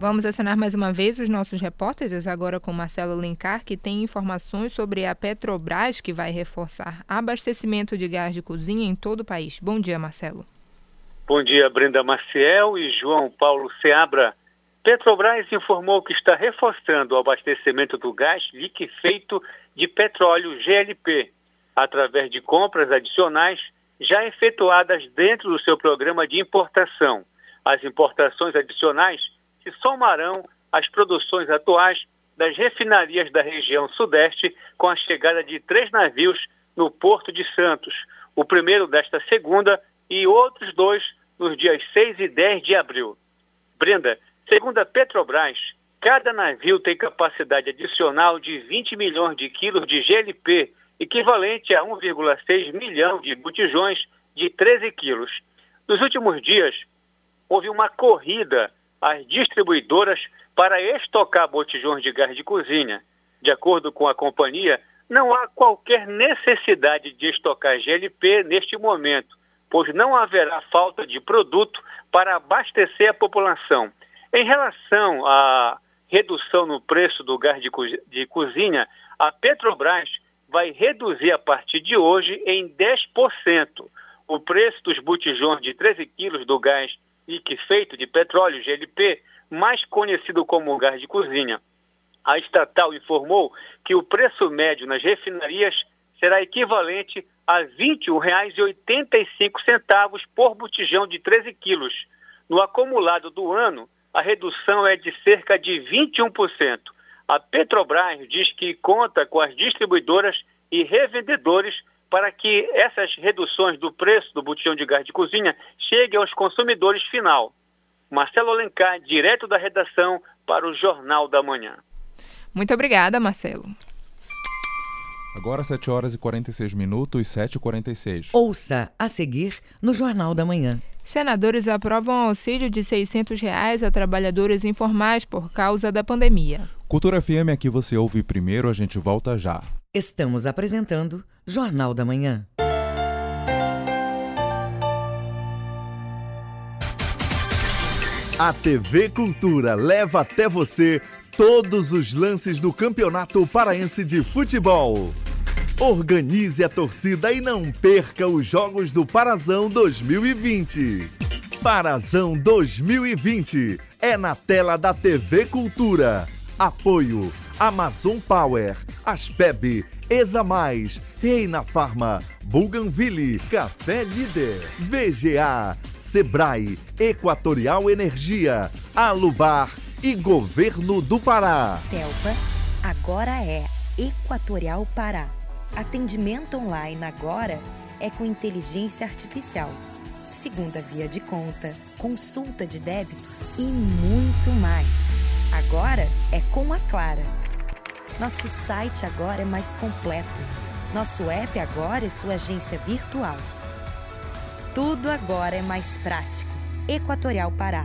Vamos acionar mais uma vez os nossos repórteres, agora com Marcelo Lencar, que tem informações sobre a Petrobras, que vai reforçar abastecimento de gás de cozinha em todo o país. Bom dia, Marcelo. Bom dia, Brenda Maciel e João Paulo Seabra. Petrobras informou que está reforçando o abastecimento do gás liquefeito de petróleo GLP, através de compras adicionais já efetuadas dentro do seu programa de importação. As importações adicionais se somarão às produções atuais das refinarias da região sudeste com a chegada de três navios no Porto de Santos, o primeiro desta segunda e outros dois nos dias 6 e 10 de abril. Brenda, segundo a Petrobras, cada navio tem capacidade adicional de 20 milhões de quilos de GLP, equivalente a 1,6 milhão de botijões de 13 quilos. Nos últimos dias, houve uma corrida às distribuidoras para estocar botijões de gás de cozinha. De acordo com a companhia, não há qualquer necessidade de estocar GLP neste momento, pois não haverá falta de produto para abastecer a população. Em relação à redução no preço do gás de, de cozinha, a Petrobras vai reduzir a partir de hoje em 10% o preço dos botijões de 13 quilos do gás liquefeito de petróleo, GLP, mais conhecido como gás de cozinha. A estatal informou que o preço médio nas refinarias será equivalente a R$ 21,85 por botijão de 13 quilos. No acumulado do ano, a redução é de cerca de 21%. A Petrobras diz que conta com as distribuidoras e revendedores para que essas reduções do preço do botijão de gás de cozinha cheguem aos consumidores final. Marcelo Alencar, direto da redação para o Jornal da Manhã. Muito obrigada, Marcelo. Agora 7 horas e 46 minutos, 7 e 46. Ouça a seguir no Jornal da Manhã. Senadores aprovam auxílio de 600 reais a trabalhadores informais por causa da pandemia. Cultura FM aqui você ouve primeiro, a gente volta já. Estamos apresentando Jornal da Manhã. A TV Cultura leva até você todos os lances do Campeonato Paraense de Futebol. Organize a torcida e não perca os Jogos do Parazão 2020. Parazão 2020 é na tela da TV Cultura. Apoio Amazon Power, Aspeb, Exa Mais, Reina Farma, Buganville, Café Líder, VGA, Sebrae, Equatorial Energia, Alubar e Governo do Pará. Selva agora é Equatorial Pará. Atendimento online agora é com inteligência artificial. Segunda via de conta, consulta de débitos e muito mais. Agora é com a Clara. Nosso site agora é mais completo. Nosso app agora é sua agência virtual. Tudo agora é mais prático. Equatorial Pará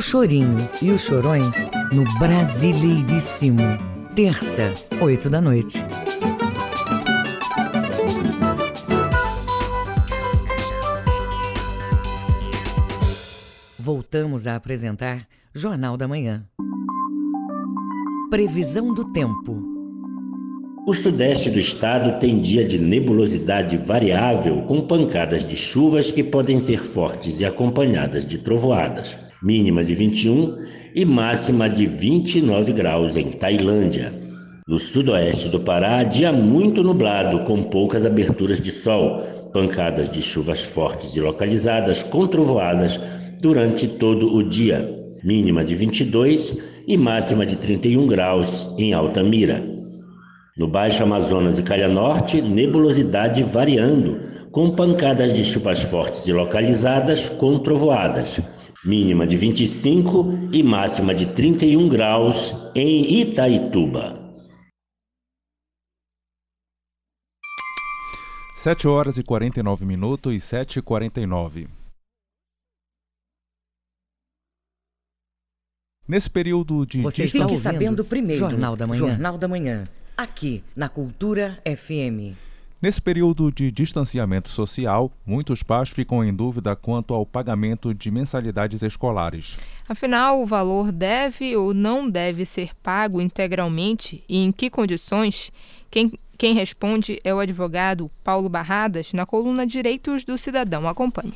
O Chorinho e os Chorões no Brasileiríssimo. Terça, oito da noite. Voltamos a apresentar Jornal da Manhã. Previsão do tempo. O sudeste do estado tem dia de nebulosidade variável, com pancadas de chuvas que podem ser fortes e acompanhadas de trovoadas mínima de 21 e máxima de 29 graus em Tailândia. No sudoeste do Pará, dia muito nublado, com poucas aberturas de sol, pancadas de chuvas fortes e localizadas com trovoadas durante todo o dia, mínima de 22 e máxima de 31 graus em Altamira. No Baixo Amazonas e Calha Norte, nebulosidade variando, com pancadas de chuvas fortes e localizadas com trovoadas mínima de 25 e máxima de 31 graus em Itaituba. 7 horas e 49 minutos e 7 e 49. Nesse período de Você está Fique sabendo primeiro. Jornal da Manhã. Jornal da Manhã. Aqui na Cultura FM. Nesse período de distanciamento social, muitos pais ficam em dúvida quanto ao pagamento de mensalidades escolares. Afinal, o valor deve ou não deve ser pago integralmente e em que condições? Quem, quem responde é o advogado Paulo Barradas, na coluna Direitos do Cidadão. Acompanhe.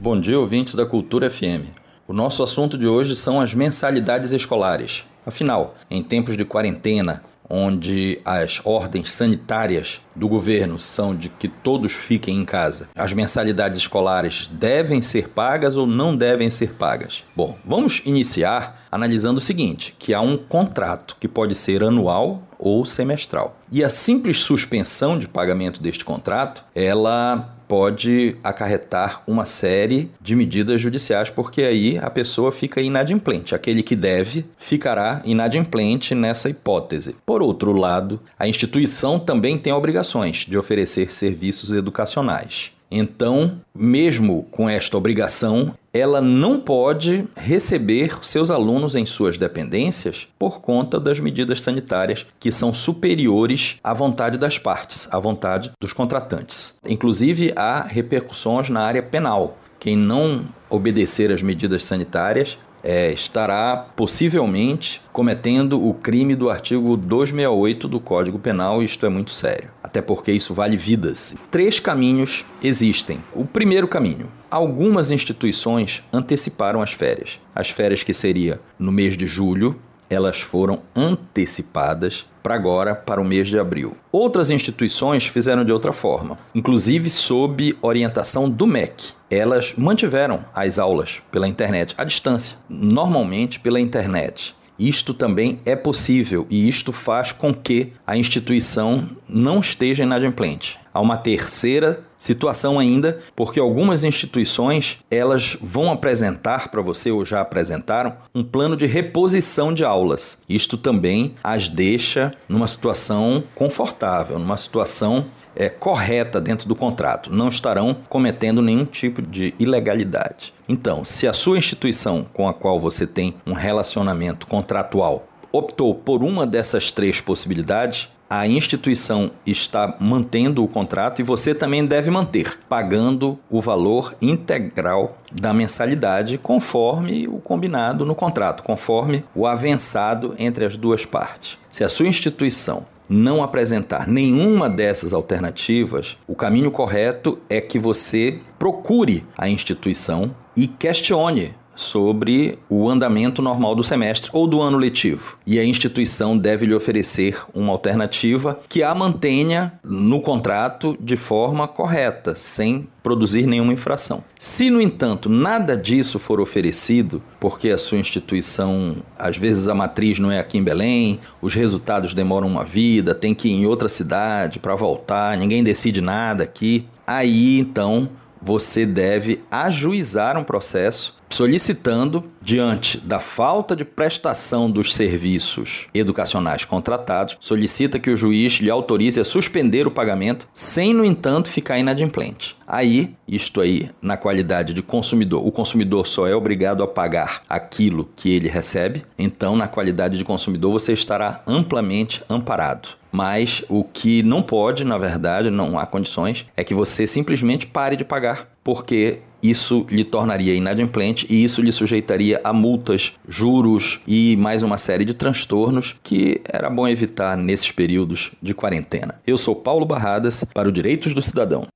Bom dia, ouvintes da Cultura FM. O nosso assunto de hoje são as mensalidades escolares. Afinal, em tempos de quarentena, onde as ordens sanitárias do governo são de que todos fiquem em casa. As mensalidades escolares devem ser pagas ou não devem ser pagas? Bom, vamos iniciar analisando o seguinte, que há um contrato que pode ser anual ou semestral. E a simples suspensão de pagamento deste contrato, ela pode acarretar uma série de medidas judiciais, porque aí a pessoa fica inadimplente. Aquele que deve ficará inadimplente nessa hipótese. Por outro lado, a instituição também tem obrigações de oferecer serviços educacionais. Então, mesmo com esta obrigação, ela não pode receber seus alunos em suas dependências por conta das medidas sanitárias que são superiores à vontade das partes, à vontade dos contratantes. Inclusive, há repercussões na área penal. Quem não obedecer às medidas sanitárias é, estará possivelmente cometendo o crime do artigo 268 do Código Penal, e isto é muito sério, até porque isso vale vidas. Três caminhos existem. O primeiro caminho: algumas instituições anteciparam as férias. As férias que seria no mês de julho, elas foram antecipadas para agora, para o mês de abril. Outras instituições fizeram de outra forma, inclusive sob orientação do MEC. Elas mantiveram as aulas pela internet à distância, normalmente pela internet. Isto também é possível e isto faz com que a instituição não esteja inadimplente. Há uma terceira situação ainda, porque algumas instituições elas vão apresentar para você ou já apresentaram um plano de reposição de aulas. Isto também as deixa numa situação confortável, numa situação é, correta dentro do contrato, não estarão cometendo nenhum tipo de ilegalidade. Então, se a sua instituição com a qual você tem um relacionamento contratual optou por uma dessas três possibilidades, a instituição está mantendo o contrato e você também deve manter, pagando o valor integral da mensalidade conforme o combinado no contrato, conforme o avançado entre as duas partes. Se a sua instituição não apresentar nenhuma dessas alternativas, o caminho correto é que você procure a instituição e questione sobre o andamento normal do semestre ou do ano letivo. E a instituição deve lhe oferecer uma alternativa que a mantenha no contrato de forma correta, sem produzir nenhuma infração. Se, no entanto, nada disso for oferecido, porque a sua instituição, às vezes a matriz não é aqui em Belém, os resultados demoram uma vida, tem que ir em outra cidade para voltar, ninguém decide nada aqui, aí então você deve ajuizar um processo solicitando, diante da falta de prestação dos serviços educacionais contratados, solicita que o juiz lhe autorize a suspender o pagamento, sem, no entanto, ficar inadimplente. Aí, isto aí, na qualidade de consumidor, o consumidor só é obrigado a pagar aquilo que ele recebe, então, na qualidade de consumidor, você estará amplamente amparado. Mas o que não pode, na verdade, não há condições, é que você simplesmente pare de pagar, porque isso lhe tornaria inadimplente e isso lhe sujeitaria a multas, juros e mais uma série de transtornos que era bom evitar nesses períodos de quarentena. Eu sou Paulo Barradas para o Direitos do Cidadão.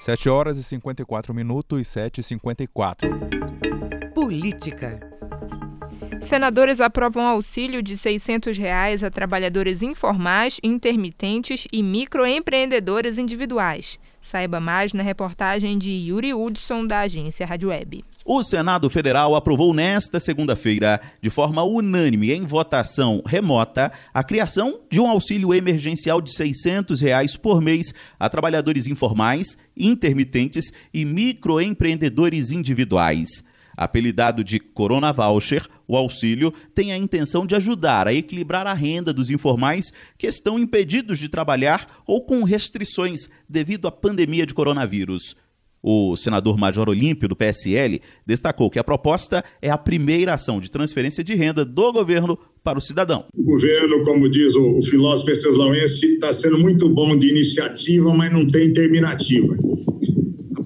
7 horas e 54 minutos, 7 e 54. Política. Senadores aprovam auxílio de 600 reais a trabalhadores informais, intermitentes e microempreendedores individuais. Saiba mais na reportagem de Yuri Hudson, da agência Rádio Web. O Senado Federal aprovou nesta segunda-feira, de forma unânime em votação remota, a criação de um auxílio emergencial de 600 reais por mês a trabalhadores informais, intermitentes e microempreendedores individuais. Apelidado de Corona Voucher, o auxílio tem a intenção de ajudar a equilibrar a renda dos informais que estão impedidos de trabalhar ou com restrições devido à pandemia de coronavírus. O senador Major Olímpio, do PSL, destacou que a proposta é a primeira ação de transferência de renda do governo para o cidadão. O governo, como diz o, filósofo Venceslau,ense está sendo muito bom de iniciativa, mas não tem terminativa.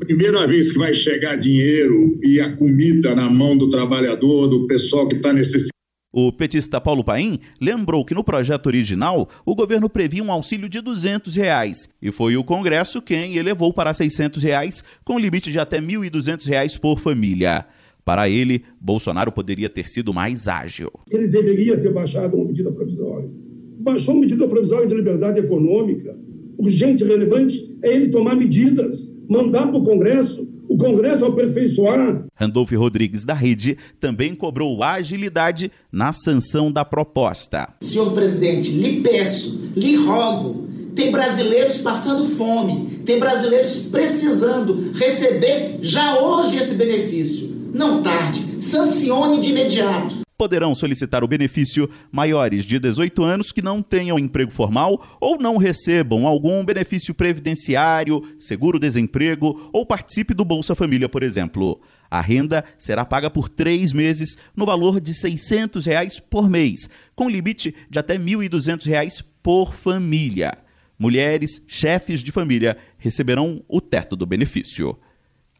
A primeira vez que vai chegar dinheiro e a comida na mão do trabalhador, do pessoal que está necessitando, o petista Paulo Paim lembrou que no projeto original o governo previa um auxílio de 200 reais, e foi o Congresso quem elevou para 600 reais, com limite de até 1.200 reais por família. Para ele, Bolsonaro poderia ter sido mais ágil. Ele deveria ter baixado uma medida provisória. Baixou uma medida provisória de liberdade econômica. Urgente e relevante é ele tomar medidas, mandar para o Congresso o Congresso aperfeiçoar. Randolph Rodrigues, da Rede, também cobrou agilidade na sanção da proposta. Senhor presidente, lhe peço, lhe rogo, tem brasileiros passando fome, tem brasileiros precisando receber já hoje esse benefício. Não tarde, sancione de imediato poderão solicitar o benefício maiores de 18 anos que não tenham emprego formal ou não recebam algum benefício previdenciário, seguro-desemprego ou participe do Bolsa Família, por exemplo. A renda será paga por três meses no valor de 600 reais por mês, com limite de até 1.200 reais por família. Mulheres, chefes de família receberão o teto do benefício.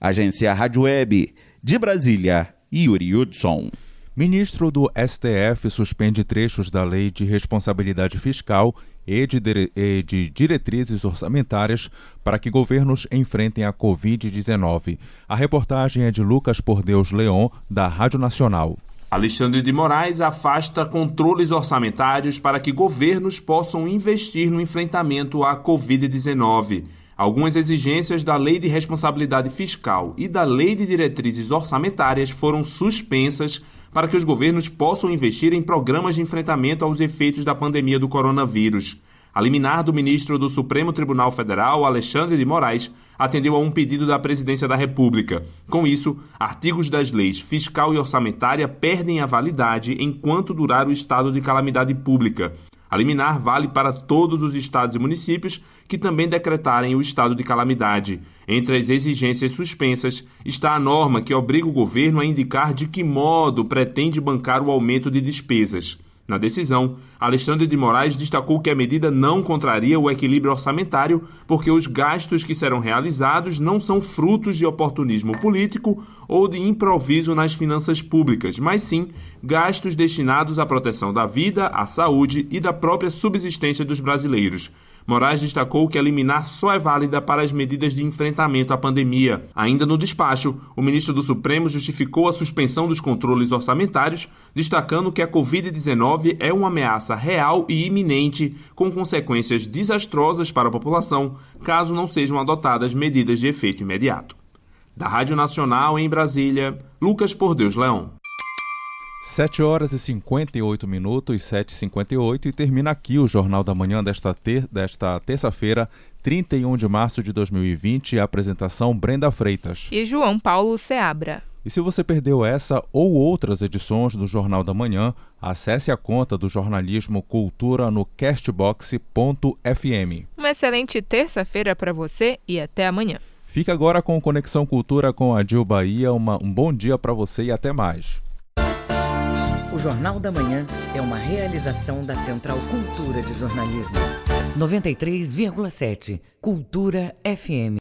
Agência Rádio Web, de Brasília, Yuri Hudson. Ministro do STF suspende trechos da Lei de Responsabilidade Fiscal e de, e de, diretrizes orçamentárias para que governos enfrentem a Covid-19. A reportagem é de Lucas Por Deus Leon, da Rádio Nacional. Alexandre de Moraes afasta controles orçamentários para que governos possam investir no enfrentamento à Covid-19. Algumas exigências da Lei de Responsabilidade Fiscal e da Lei de Diretrizes Orçamentárias foram suspensas para que os governos possam investir em programas de enfrentamento aos efeitos da pandemia do coronavírus. A liminar do ministro do Supremo Tribunal Federal, Alexandre de Moraes, atendeu a um pedido da Presidência da República. Com isso, artigos das leis fiscal e orçamentária perdem a validade enquanto durar o estado de calamidade pública. A liminar vale para todos os estados e municípios que também decretarem o estado de calamidade. Entre as exigências suspensas está a norma que obriga o governo a indicar de que modo pretende bancar o aumento de despesas. Na decisão, Alexandre de Moraes destacou que a medida não contraria o equilíbrio orçamentário porque os gastos que serão realizados não são frutos de oportunismo político ou de improviso nas finanças públicas, mas sim gastos destinados à proteção da vida, à saúde e da própria subsistência dos brasileiros. Moraes destacou que a liminar só é válida para as medidas de enfrentamento à pandemia. Ainda no despacho, o ministro do Supremo justificou a suspensão dos controles orçamentários, destacando que a Covid-19 é uma ameaça real e iminente, com consequências desastrosas para a população, caso não sejam adotadas medidas de efeito imediato. Da Rádio Nacional em Brasília, Lucas Por Deus Leão. 7 horas e 58 minutos, 7h58, e termina aqui o Jornal da Manhã desta, ter, desta terça-feira, 31 de março de 2020. apresentação Brenda Freitas. E João Paulo Seabra. E se você perdeu essa ou outras edições do Jornal da Manhã, acesse a conta do jornalismo Cultura no castbox.fm. Uma excelente terça-feira para você e até amanhã. Fica agora com Conexão Cultura com a Dil Bahia. Uma, um bom dia para você e até mais. O Jornal da Manhã é uma realização da Central Cultura de Jornalismo. 93,7 Cultura FM.